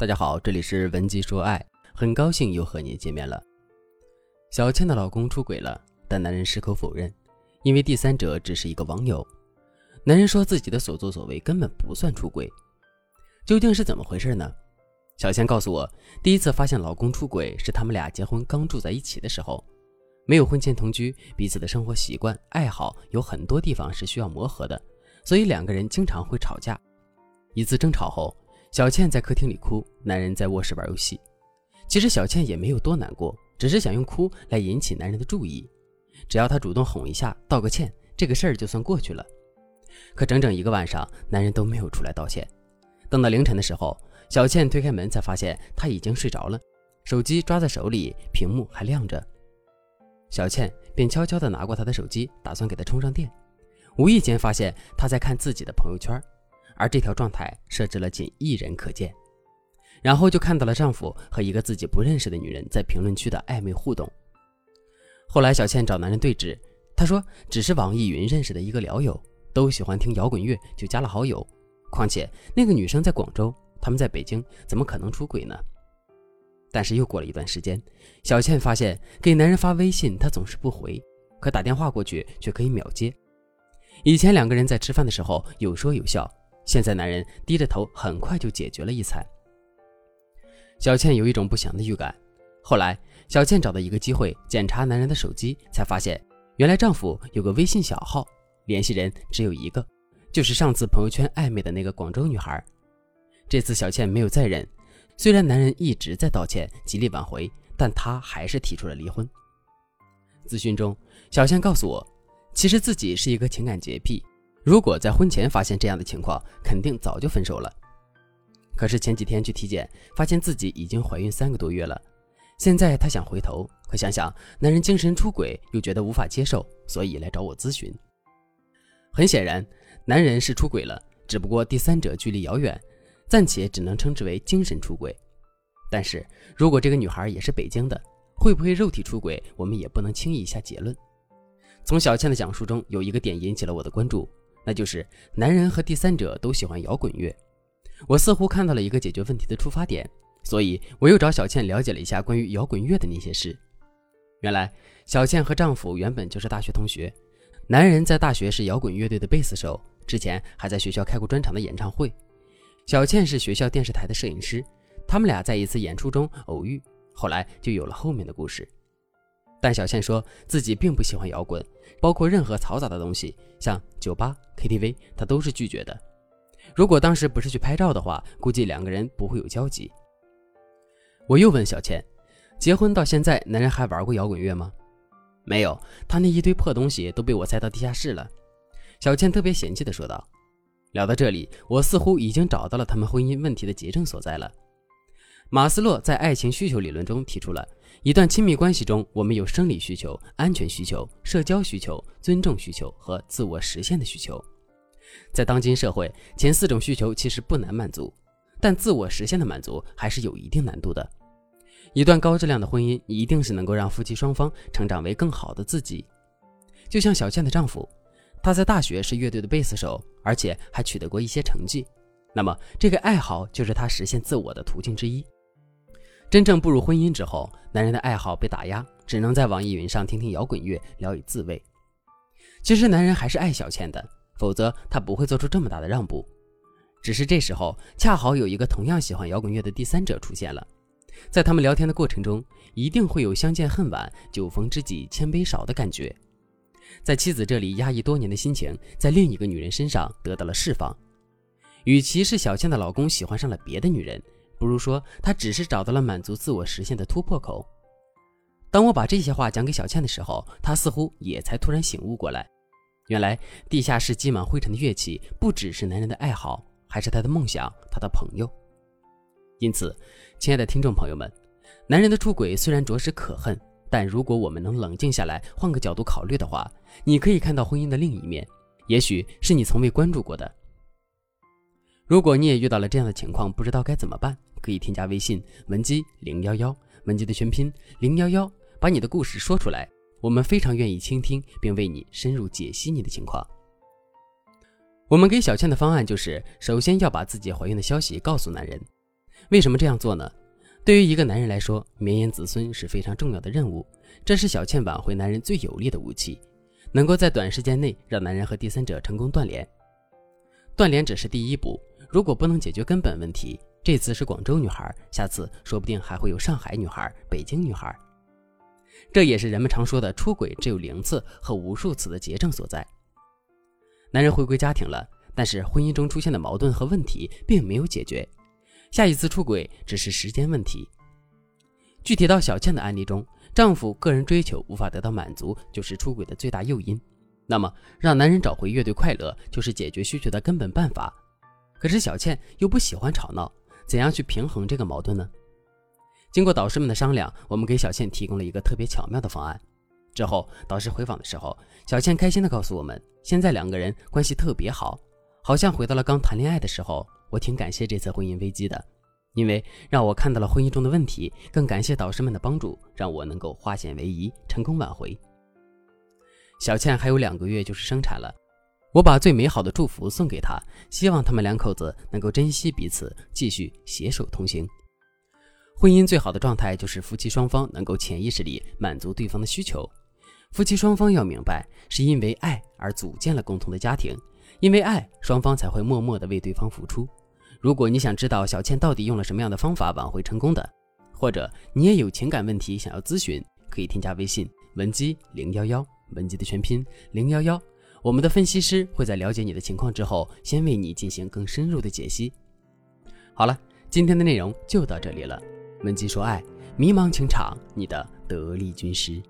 大家好，这里是文姬说爱，很高兴又和你见面了。小倩的老公出轨了，但男人矢口否认，因为第三者只是一个网友。男人说自己的所作所为根本不算出轨，究竟是怎么回事呢？小倩告诉我，第一次发现老公出轨是他们俩结婚刚住在一起的时候，没有婚前同居，彼此的生活习惯、爱好有很多地方是需要磨合的，所以两个人经常会吵架。一次争吵后，小倩在客厅里哭，男人在卧室玩游戏。其实小倩也没有多难过，只是想用哭来引起男人的注意。只要他主动哄一下，道个歉，这个事儿就算过去了。可整整一个晚上，男人都没有出来道歉。等到凌晨的时候，小倩推开门，才发现他已经睡着了，手机抓在手里，屏幕还亮着。小倩便悄悄地拿过他的手机，打算给他充上电。无意间发现他在看自己的朋友圈，而这条状态设置了仅一人可见。然后就看到了丈夫和一个自己不认识的女人在评论区的暧昧互动。后来小倩找男人对质，他说只是网易云认识的一个聊友，都喜欢听摇滚乐，就加了好友。况且那个女生在广州。他们在北京怎么可能出轨呢？但是又过了一段时间，小倩发现给男人发微信他总是不回，可打电话过去却可以秒接。以前两个人在吃饭的时候有说有笑，现在男人低着头很快就解决了一餐。小倩有一种不祥的预感。后来小倩找到一个机会检查男人的手机，才发现原来丈夫有个微信小号，联系人只有一个，就是上次朋友圈暧昧的那个广州女孩。这次小倩没有再忍，虽然男人一直在道歉、极力挽回，但她还是提出了离婚。咨询中，小倩告诉我，其实自己是一个情感洁癖，如果在婚前发现这样的情况，肯定早就分手了。可是前几天去体检，发现自己已经怀孕三个多月了。现在她想回头，可想想男人精神出轨，又觉得无法接受，所以来找我咨询。很显然，男人是出轨了，只不过第三者距离遥远。暂且只能称之为精神出轨，但是如果这个女孩也是北京的，会不会肉体出轨，我们也不能轻易下结论。从小倩的讲述中，有一个点引起了我的关注，那就是男人和第三者都喜欢摇滚乐。我似乎看到了一个解决问题的出发点，所以我又找小倩了解了一下关于摇滚乐的那些事。原来，小倩和丈夫原本就是大学同学，男人在大学是摇滚乐队的贝斯手，之前还在学校开过专场的演唱会。小倩是学校电视台的摄影师，他们俩在一次演出中偶遇，后来就有了后面的故事。但小倩说自己并不喜欢摇滚，包括任何嘈杂的东西，像酒吧、KTV，她都是拒绝的。如果当时不是去拍照的话，估计两个人不会有交集。我又问小倩，结婚到现在，男人还玩过摇滚乐吗？没有，他那一堆破东西都被我塞到地下室了。小倩特别嫌弃地说道。聊到这里，我似乎已经找到了他们婚姻问题的结症所在了。马斯洛在爱情需求理论中提出了一段亲密关系中，我们有生理需求、安全需求、社交需求、尊重需求和自我实现的需求。在当今社会，前四种需求其实不难满足，但自我实现的满足还是有一定难度的。一段高质量的婚姻一定是能够让夫妻双方成长为更好的自己，就像小倩的丈夫。他在大学是乐队的贝斯手，而且还取得过一些成绩。那么，这个爱好就是他实现自我的途径之一。真正步入婚姻之后，男人的爱好被打压，只能在网易云上听听摇滚乐，聊以自慰。其实，男人还是爱小倩的，否则他不会做出这么大的让步。只是这时候，恰好有一个同样喜欢摇滚乐的第三者出现了。在他们聊天的过程中，一定会有相见恨晚、酒逢知己千杯少的感觉。在妻子这里压抑多年的心情，在另一个女人身上得到了释放。与其是小倩的老公喜欢上了别的女人，不如说他只是找到了满足自我实现的突破口。当我把这些话讲给小倩的时候，她似乎也才突然醒悟过来，原来地下室积满灰尘的乐器，不只是男人的爱好，还是他的梦想，他的朋友。因此，亲爱的听众朋友们，男人的出轨虽然着实可恨。但如果我们能冷静下来，换个角度考虑的话，你可以看到婚姻的另一面，也许是你从未关注过的。如果你也遇到了这样的情况，不知道该怎么办，可以添加微信文姬零幺幺，文姬的全拼零幺幺，把你的故事说出来，我们非常愿意倾听，并为你深入解析你的情况。我们给小倩的方案就是，首先要把自己怀孕的消息告诉男人，为什么这样做呢？对于一个男人来说，绵延子孙是非常重要的任务，这是小倩挽回男人最有力的武器，能够在短时间内让男人和第三者成功断联。断联只是第一步，如果不能解决根本问题，这次是广州女孩，下次说不定还会有上海女孩、北京女孩。这也是人们常说的出轨只有零次和无数次的结症所在。男人回归家庭了，但是婚姻中出现的矛盾和问题并没有解决。下一次出轨只是时间问题。具体到小倩的案例中，丈夫个人追求无法得到满足，就是出轨的最大诱因。那么，让男人找回乐队快乐，就是解决需求的根本办法。可是小倩又不喜欢吵闹，怎样去平衡这个矛盾呢？经过导师们的商量，我们给小倩提供了一个特别巧妙的方案。之后，导师回访的时候，小倩开心地告诉我们，现在两个人关系特别好，好像回到了刚谈恋爱的时候。我挺感谢这次婚姻危机的，因为让我看到了婚姻中的问题，更感谢导师们的帮助，让我能够化险为夷，成功挽回。小倩还有两个月就是生产了，我把最美好的祝福送给他，希望他们两口子能够珍惜彼此，继续携手同行。婚姻最好的状态就是夫妻双方能够潜意识里满足对方的需求。夫妻双方要明白，是因为爱而组建了共同的家庭，因为爱，双方才会默默地为对方付出。如果你想知道小倩到底用了什么样的方法挽回成功的，或者你也有情感问题想要咨询，可以添加微信文姬零幺幺，文姬的全拼零幺幺，我们的分析师会在了解你的情况之后，先为你进行更深入的解析。好了，今天的内容就到这里了，文姬说爱，迷茫情场，你的得力军师。